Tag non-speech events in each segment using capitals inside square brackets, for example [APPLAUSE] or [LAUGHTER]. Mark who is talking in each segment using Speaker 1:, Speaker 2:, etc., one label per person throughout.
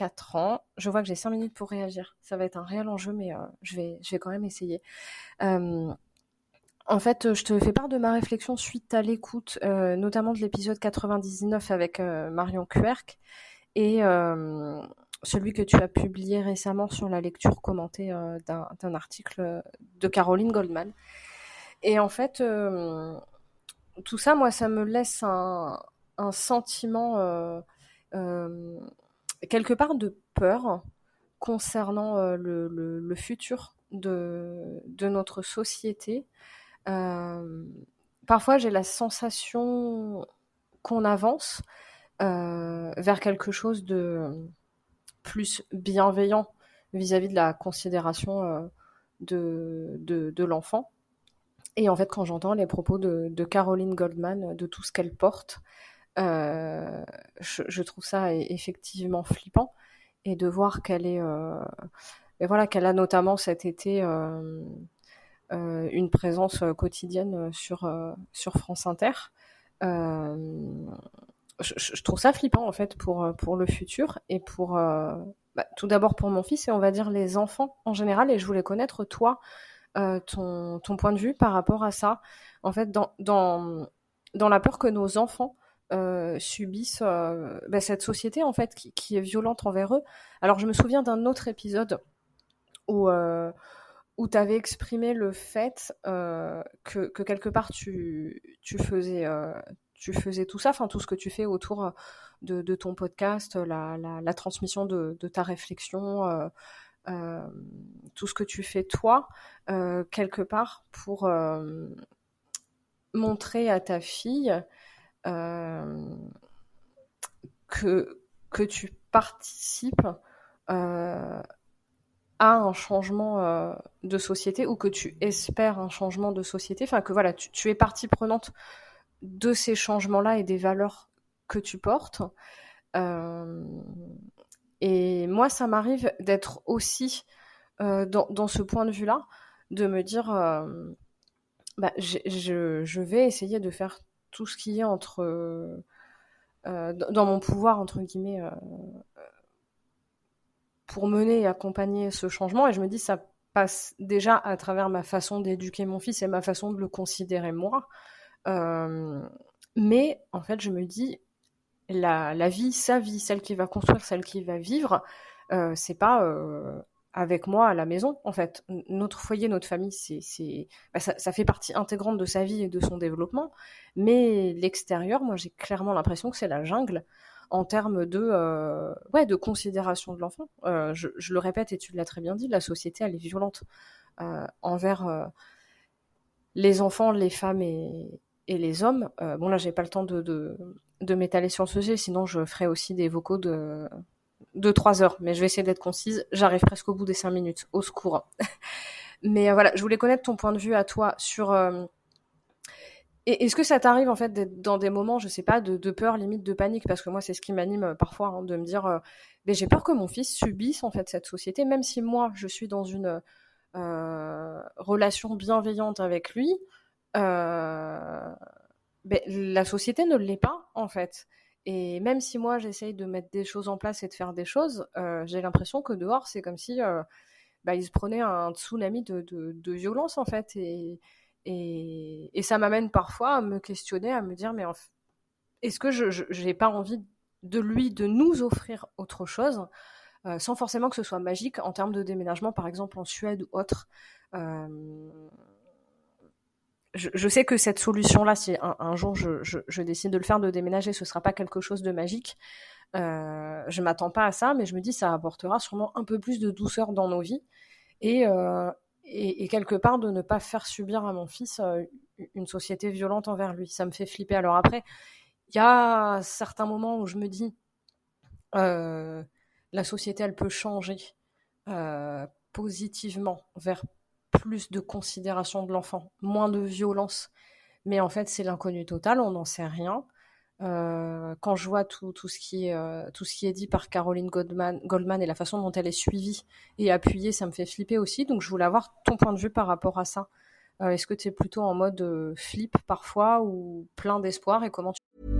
Speaker 1: 4 ans. Je vois que j'ai 5 minutes pour réagir. Ça va être un réel enjeu, mais euh, je, vais, je vais quand même essayer. en fait, je te fais part de ma réflexion suite à l'écoute, notamment de l'épisode 99 avec Marion Querc et celui que tu as publié récemment sur la lecture commentée d'un article de Caroline Goldman. Et en fait, tout ça, moi, ça me laisse un, sentiment quelque part de peur concernant le, futur de, notre société. parfois, j'ai la sensation qu'on avance, euh, vers quelque chose de plus bienveillant vis-à-vis de la considération euh, de, l'enfant. Et en fait, quand j'entends les propos de, Caroline Goldman, de tout ce qu'elle porte, euh, je, trouve ça e-, effectivement flippant. Et de voir qu'elle est, et voilà, qu'elle a notamment cet été une présence quotidienne sur France Inter. Je, trouve ça flippant en fait pour euh, pour le futur et pour euh, bah, tout d'abord pour mon fils et on va dire les enfants en général. Et je voulais connaître toi euh, ton ton point de vue par rapport à ça. En fait dans dans dans la peur que nos enfants subissent bah, cette société en fait qui, est violente envers eux. Alors je me souviens d'un autre épisode où où tu avais exprimé le fait que, que, quelque part tu, tu faisais tu faisais tout ça, enfin tout ce que tu fais autour euh, de, ton podcast, la, la, transmission de, ta réflexion, euh, euh, tout ce que tu fais toi, quelque part pour montrer à ta fille que, que tu participes à un changement de société ou que tu espères un changement de société, enfin que voilà, tu, es partie prenante de ces changements-là et des valeurs que tu portes. Euh, et moi, ça m'arrive d'être aussi euh, dans, ce point de vue-là, de me dire, euh, bah, je, vais essayer de faire tout ce qui est entre dans mon pouvoir entre guillemets pour mener et accompagner ce changement. Et je me dis, ça passe déjà à travers ma façon d'éduquer mon fils et ma façon de le considérer moi. Euh, mais en fait, je me dis, la, la, vie, sa vie, celle qui va construire, celle qui va vivre, euh, c'est pas euh, avec moi à la maison. En fait, notre foyer, notre famille, c'est, bah, ça, fait partie intégrante de sa vie et de son développement. Mais l'extérieur, moi, j'ai clairement l'impression que c'est la jungle en termes de, euh, ouais, de considération de l'enfant. Euh, je, le répète et tu l'as très bien dit, la société, elle est violente euh, envers les enfants, les femmes et, les hommes. Bon là, j'ai pas le temps de, de, m'étaler sur ce sujet, sinon je ferai aussi des vocaux de de trois heures. Mais je vais essayer d'être concise. J'arrive presque au bout des cinq minutes. Au secours. [LAUGHS] mais euh, voilà, je voulais connaître ton point de vue à toi sur. Euh, est-ce que ça t'arrive en fait d'être dans des moments, je sais pas, de, peur, limite de panique, parce que moi c'est ce qui m'anime parfois, hein, de me dire, mais j'ai peur que mon fils subisse en fait cette société, même si moi je suis dans une relation bienveillante avec lui, ben, la société ne l'est pas en fait. Et même si moi j'essaye de mettre des choses en place et de faire des choses, j'ai l'impression que dehors c'est comme si bah, il se prenait un tsunami de, violence en fait. Et ça m'amène parfois à me questionner, à me dire mais est-ce que je n'ai pas envie de lui, de nous offrir autre chose euh, sans forcément que ce soit magique en termes de déménagement, par exemple en Suède ou autre. Euh, je, sais que cette solution-là, si un, jour je, décide de le faire, de déménager, ce sera pas quelque chose de magique. Euh, je m'attends pas à ça, mais je me dis ça apportera sûrement un peu plus de douceur dans nos vies et, euh, quelque part de ne pas faire subir à mon fils une société violente envers lui. Ça me fait flipper. Alors après, il y a certains moments où je me dis la société, elle peut changer euh, positivement vers plus de considération de l'enfant, moins de violence. Mais en fait, c'est l'inconnu total, on n'en sait rien. Euh, quand je vois tout, tout, ce qui est, euh, tout ce qui est dit par Caroline Goldman, Goldman et la façon dont elle est suivie et appuyée, ça me fait flipper aussi. Donc, je voulais avoir ton point de vue par rapport à ça. Est-ce que tu es plutôt en mode flip parfois ou plein d'espoir et comment tu...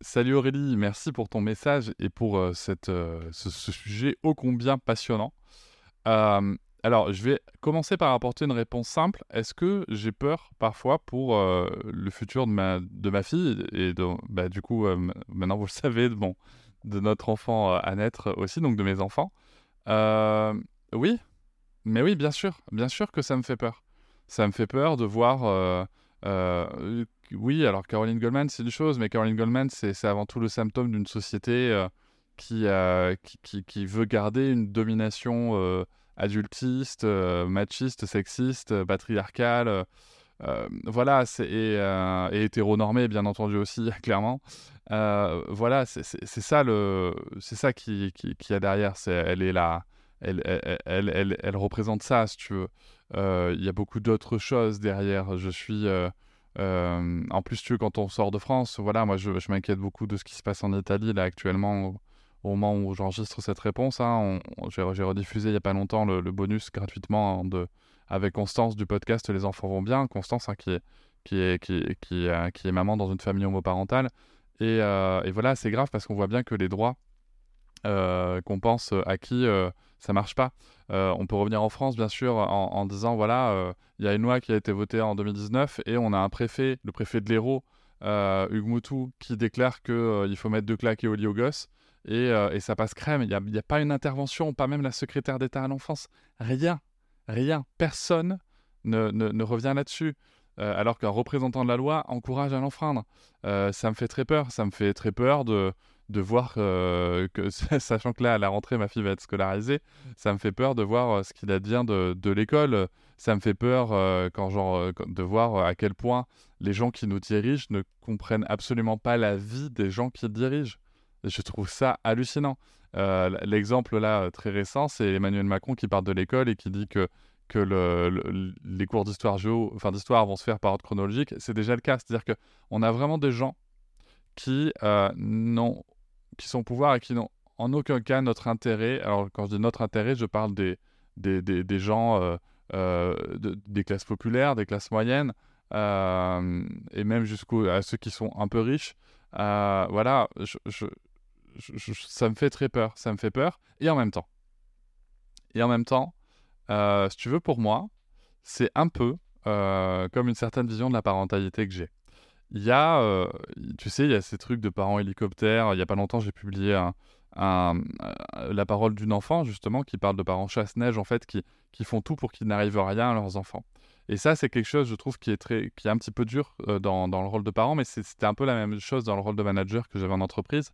Speaker 2: Salut Aurélie, merci pour ton message et pour euh, euh, ce, sujet ô combien passionnant. Euh, alors, je vais commencer par apporter une réponse simple. Est-ce que j'ai peur parfois pour le futur de ma, fille et bah, du coup, maintenant vous le savez, de, de notre enfant à naître aussi, donc de mes enfants Oui, mais oui, bien sûr, bien sûr que ça me fait peur. Ça me fait peur de voir oui, alors Caroline Goldman, c'est une chose, mais Caroline Goldman, c'est avant tout le symptôme d'une société euh, euh, qui, veut garder une domination euh, adultiste, machiste, sexiste, patriarcale. voilà, et, et hétéronormée, bien entendu aussi, [LAUGHS] clairement. voilà, c'est ça, ça qui, qui, a derrière. elle là. Elle, elle, représente ça, si tu veux. Il y a beaucoup d'autres choses derrière. Je suis euh, en plus, tu quand on sort de France, voilà, moi je, m'inquiète beaucoup de ce qui se passe en Italie là actuellement. Au, moment où j'enregistre cette réponse, hein, j'ai rediffusé il n'y a pas longtemps le, bonus gratuitement de, avec Constance du podcast Les enfants vont bien. Constance hein, qui, est, qui, est, qui, qui, euh, maman dans une famille homoparentale. Et, euh, et voilà, c'est grave parce qu'on voit bien que les droits qu'on pense acquis ça marche pas. Euh, on peut revenir en France, bien sûr, en, disant voilà, euh, il y a une loi qui a été votée en 2019 et on a un préfet, le préfet de l'Hérault, euh, Hugues Moutou, qui déclare qu'il faut mettre deux claques et au lit aux gosses. Et, ça passe crème. Il n'y a, pas une intervention, pas même la secrétaire d'État à l'enfance. Rien, rien. Personne ne, ne revient là-dessus. alors qu'un représentant de la loi encourage à l'enfreindre. ça me fait très peur. Ça me fait très peur de, de voir euh, que, [LAUGHS] sachant que là, à la rentrée, ma fille va être scolarisée, ça me fait peur de voir euh, ce qu'il advient de, de l'école. Ça me fait peur euh, quand, genre, de voir à quel point les gens qui nous dirigent ne comprennent absolument pas la vie des gens qui dirigent. Et je trouve ça hallucinant. L'exemple là très récent, c'est Emmanuel Macron qui part de l'école et qui dit que que le, les cours d'histoire géo, enfin d'histoire vont se faire par ordre chronologique. C'est déjà le cas, c'est-à-dire que on a vraiment des gens qui n'ont qui sont au pouvoir et qui n'ont en aucun cas notre intérêt. Alors, quand je dis notre intérêt, je parle des, des, des, gens euh, euh, des classes populaires, des classes moyennes, euh, et même jusqu'à ceux qui sont un peu riches. voilà, ça me fait très peur. Ça me fait peur. Et en même temps, et en même temps, si tu veux, pour moi, c'est un peu comme une certaine vision de la parentalité que j'ai. Il y a, euh, tu sais, il y a ces trucs de parents hélicoptères. Il n'y a pas longtemps, j'ai publié euh, la parole d'une enfant, justement, qui parle de parents chasse-neige, en fait, qui, qui font tout pour qu'il n'arrive rien à leurs enfants. Et ça, c'est quelque chose, je trouve, qui est, très, qui est un petit peu dur euh, dans, dans, le rôle de parent, mais c'était un peu la même chose dans le rôle de manager que j'avais en entreprise.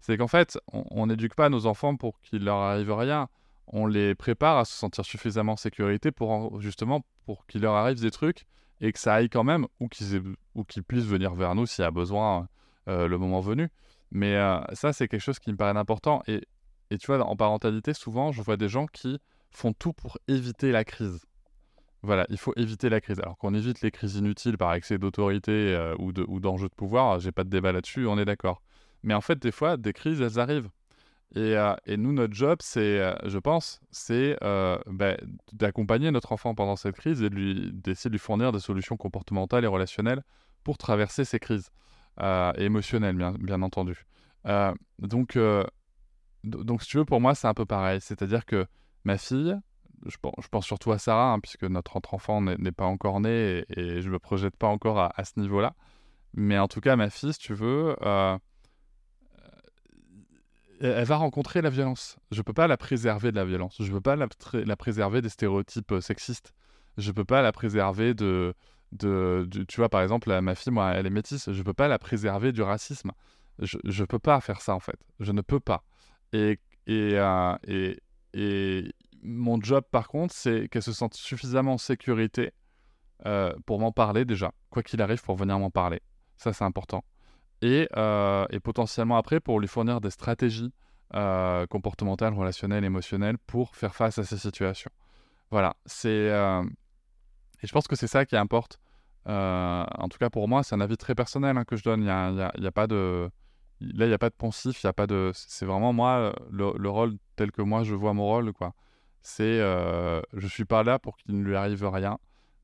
Speaker 2: C'est qu'en fait, on n'éduque pas nos enfants pour qu'il leur arrive rien. On les prépare à se sentir suffisamment en sécurité pour justement pour qu'il leur arrive des trucs et que ça aille quand même ou qu'ils qu'ils puissent venir vers nous s'il y a besoin euh, le moment venu. Mais euh, ça, c'est quelque chose qui me paraît important. Et, tu vois, en parentalité, souvent, je vois des gens qui font tout pour éviter la crise. Voilà, il faut éviter la crise. Alors qu'on évite les crises inutiles par excès d'autorité euh, ou, de, ou d'enjeu de pouvoir, j'ai pas de débat là-dessus, on est d'accord. Mais en fait, des fois, des crises, elles arrivent. Et, euh, et nous, notre job, c'est, euh, je pense, c'est bah, d'accompagner notre enfant pendant cette crise et d'essayer de lui fournir des solutions comportementales et relationnelles pour traverser ces crises. émotionnelles, bien, entendu. donc, donc, si tu veux, pour moi, c'est un peu pareil. C'est-à-dire que ma fille, je, pense surtout à Sarah, hein, puisque notre autre enfant n'est pas encore né et, je ne me projette pas encore à, ce niveau-là. Mais en tout cas, ma fille, si tu veux, euh, elle va rencontrer la violence. Je peux pas la préserver de la violence. Je peux pas la, préserver des stéréotypes euh, sexistes. Je peux pas la préserver de, de, Tu vois, par exemple, ma fille, moi, elle est métisse. Je peux pas la préserver du racisme. Je ne peux pas faire ça, en fait. Je ne peux pas. Et, et, euh, et, et mon job, par contre, c'est qu'elle se sente suffisamment en sécurité euh, pour m'en parler déjà, quoi qu'il arrive, pour venir m'en parler. Ça, c'est important. Et, euh, et, potentiellement après, pour lui fournir des stratégies euh, comportementales, relationnelles, émotionnelles pour faire face à ces situations. Voilà, c'est... Et je pense que c'est ça qui importe. en tout cas, pour moi, c'est un avis très personnel hein, que je donne. Il n'y a, pas de... Là, il n'y a pas de poncif, il y a pas de... C'est vraiment moi, le, le, rôle tel que moi, je vois mon rôle, quoi c'est euh, je suis pas là pour qu'il ne lui arrive rien.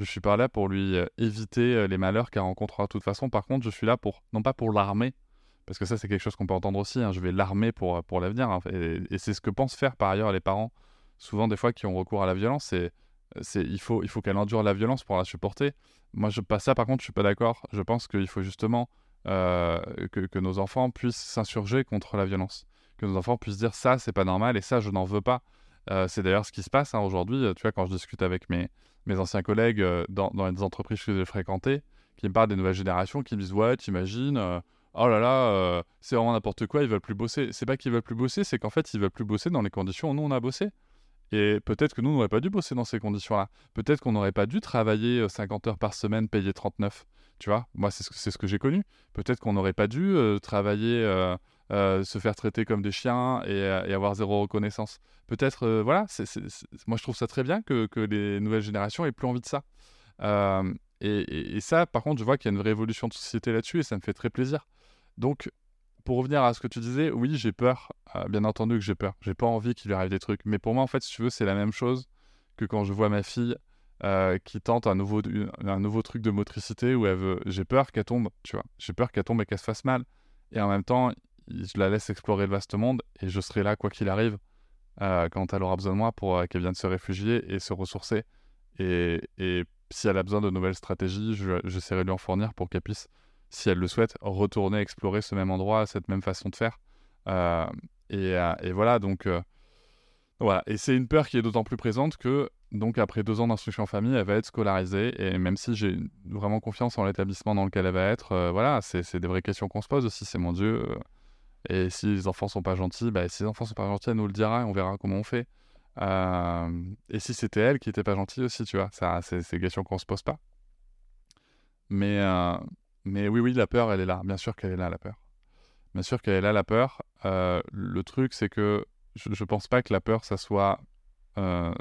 Speaker 2: Je suis pas là pour lui euh, éviter euh, les malheurs qu'elle rencontrera de toute façon. Par contre, je suis là pour, non pas pour l'armer, parce que ça c'est quelque chose qu'on peut entendre aussi, hein, je vais l'armer pour, pour l'avenir. Hein, et, c'est ce que pensent faire par ailleurs les parents, souvent des fois qui ont recours à la violence, c'est il faut, il faut qu'elle endure la violence pour la supporter. Moi, je pas ça, par contre, je suis pas d'accord. Je pense qu'il faut justement que, que, nos enfants puissent s'insurger contre la violence. Que nos enfants puissent dire ça, c'est pas normal et ça, je n'en veux pas. Euh, c'est d'ailleurs ce qui se passe hein, aujourd'hui. Euh, tu vois, quand je discute avec mes, anciens collègues euh, dans, les entreprises que j'ai fréquentées, qui me parlent des nouvelles générations, qui me disent Ouais, t'imagines, oh là là, c'est vraiment n'importe quoi, ils veulent plus bosser. C'est pas qu'ils veulent plus bosser, c'est qu'en fait, ils veulent plus bosser dans les conditions où nous on a bossé. Et peut-être que nous, on n'aurait pas dû bosser dans ces conditions-là. Peut-être qu'on n'aurait pas dû travailler 50 heures par semaine, payer 39. Tu vois, moi, c'est ce, ce, que j'ai connu. Peut-être qu'on n'aurait pas dû travailler euh, se faire traiter comme des chiens et, euh, avoir zéro reconnaissance. Peut-être, euh, voilà, moi je trouve ça très bien que, les nouvelles générations aient plus envie de ça. Et, ça, par contre, je vois qu'il y a une vraie évolution de société là-dessus et ça me fait très plaisir. Donc, pour revenir à ce que tu disais, oui, j'ai peur. bien entendu que j'ai peur. J'ai pas envie qu'il lui arrive des trucs. Mais pour moi, en fait, si tu veux, c'est la même chose que quand je vois ma fille qui tente un nouveau, un nouveau truc de motricité où elle veut. J'ai peur qu'elle tombe, tu vois. J'ai peur qu'elle tombe et qu'elle se fasse mal. Et en même temps, je la laisse explorer le vaste monde et je serai là quoi qu'il arrive euh, quand elle aura besoin de moi pour euh, qu'elle vienne se réfugier et se ressourcer. Et, et si elle a besoin de nouvelles stratégies, j'essaierai de lui en fournir pour qu'elle puisse, si elle le souhaite, retourner explorer ce même endroit, cette même façon de faire. Euh, et, et, voilà, donc voilà. Et c'est une peur qui est d'autant plus présente que, donc après deux ans d'instruction en famille, elle va être scolarisée. Et même si j'ai vraiment confiance en l'établissement dans lequel elle va être, voilà, c'est des vraies questions qu'on se pose aussi. C'est mon Dieu et si les enfants sont pas gentils, bah, si les enfants sont pas gentils, elle nous le dira et on verra comment on fait. Euh, et si c'était elle qui était pas gentille aussi, tu vois, ça, c'est des questions qu'on se pose pas. Mais, euh, mais oui, oui, la peur, elle est là. Bien sûr qu'elle est là, la peur. Bien sûr qu'elle est là, la peur. Euh, le truc, c'est que je, je pense pas que la peur, ça soit.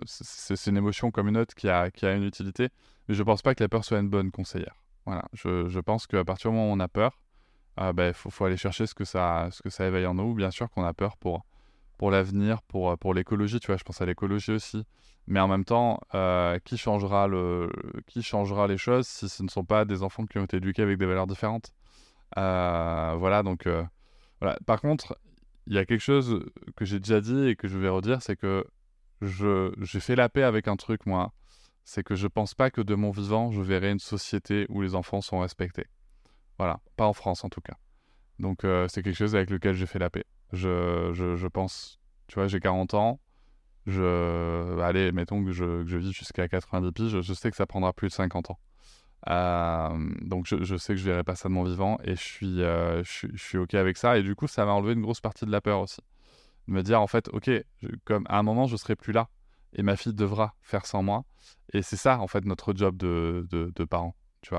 Speaker 2: c'est une émotion comme une autre qui a, qui a une utilité, mais je pense pas que la peur soit une bonne conseillère. Voilà, je, je pense qu'à partir du moment où on a peur, il ah, ben, faut, aller chercher ce que ça, ce que ça éveille en nous. Bien sûr qu'on a peur pour, pour l'avenir, pour, pour l'écologie, tu vois, je pense à l'écologie aussi. Mais en même temps, euh, qui, changera le, qui changera les choses si ce ne sont pas des enfants qui ont été éduqués avec des valeurs différentes? Euh, Voilà, donc euh. Par contre, il y a quelque chose que j'ai déjà dit et que je vais redire, c'est que j'ai fait la paix avec un truc, moi. C'est que je pense pas que de mon vivant, je verrai une société où les enfants sont respectés. Voilà, pas en France en tout cas. Donc euh, c'est quelque chose avec lequel j'ai fait la paix. Je, je, pense, tu vois, j'ai 40 ans. Je, allez, mettons que je, que je vis jusqu'à 90 piges, je sais que ça prendra plus de 50 ans. Euh, donc je, sais que je verrai pas ça de mon vivant et je suis, je, je, suis ok avec ça. Et du coup, ça m'a enlevé une grosse partie de la peur aussi. De me dire en fait, ok, comme à un moment je serai plus là et ma fille devra faire sans moi. Et c'est ça en fait notre job de, de, de parents.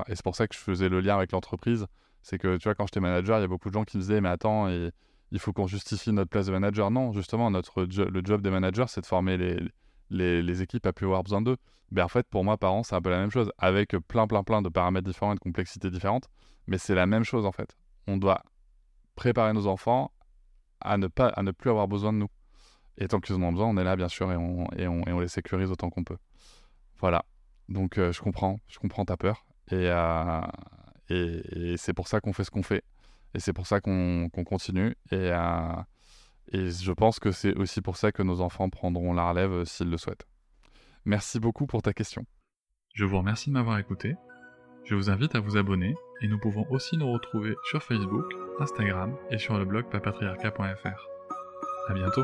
Speaker 2: Et c'est pour ça que je faisais le lien avec l'entreprise. C'est que tu vois, quand j'étais manager, il y a beaucoup de gens qui me disaient, mais attends, il faut qu'on justifie notre place de manager. Non, justement, notre le job des managers, c'est de former les, les, équipes à plus avoir besoin d'eux. Ben, en fait, pour moi, parents, c'est un peu la même chose, avec plein, plein, plein de paramètres différents et de complexités différentes. Mais c'est la même chose, en fait. On doit préparer nos enfants à ne, pas, à ne plus avoir besoin de nous. Et tant qu'ils en ont besoin, on est là, bien sûr, et on, et on, et on les sécurise autant qu'on peut. Voilà. Donc, euh, je comprends, je comprends ta peur. Et, euh, et c'est pour ça qu'on fait ce qu'on fait. Et c'est pour ça qu'on continue. Et, euh, et je pense que c'est aussi pour ça que nos enfants prendront la relève euh, s'ils le souhaitent. Merci beaucoup pour ta question.
Speaker 3: Je vous remercie de m'avoir écouté. Je vous invite à vous abonner et nous pouvons aussi nous retrouver sur Facebook, Instagram et sur le blog papatriarca.fr. À bientôt.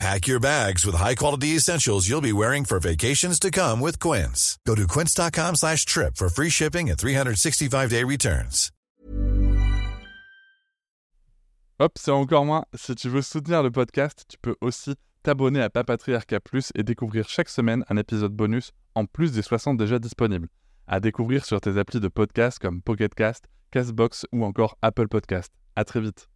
Speaker 4: Pack your bags with high-quality essentials you'll be wearing for vacations to come with Quince. Go to quince.com slash trip for free shipping and 365-day returns.
Speaker 2: Hop, c'est encore moins. Si tu veux soutenir le podcast, tu peux aussi t'abonner à Papatriarca Plus et découvrir chaque semaine un épisode bonus en plus des 60 déjà disponibles. À découvrir sur tes applis de podcast comme Pocketcast, Castbox ou encore Apple Podcast. À très vite.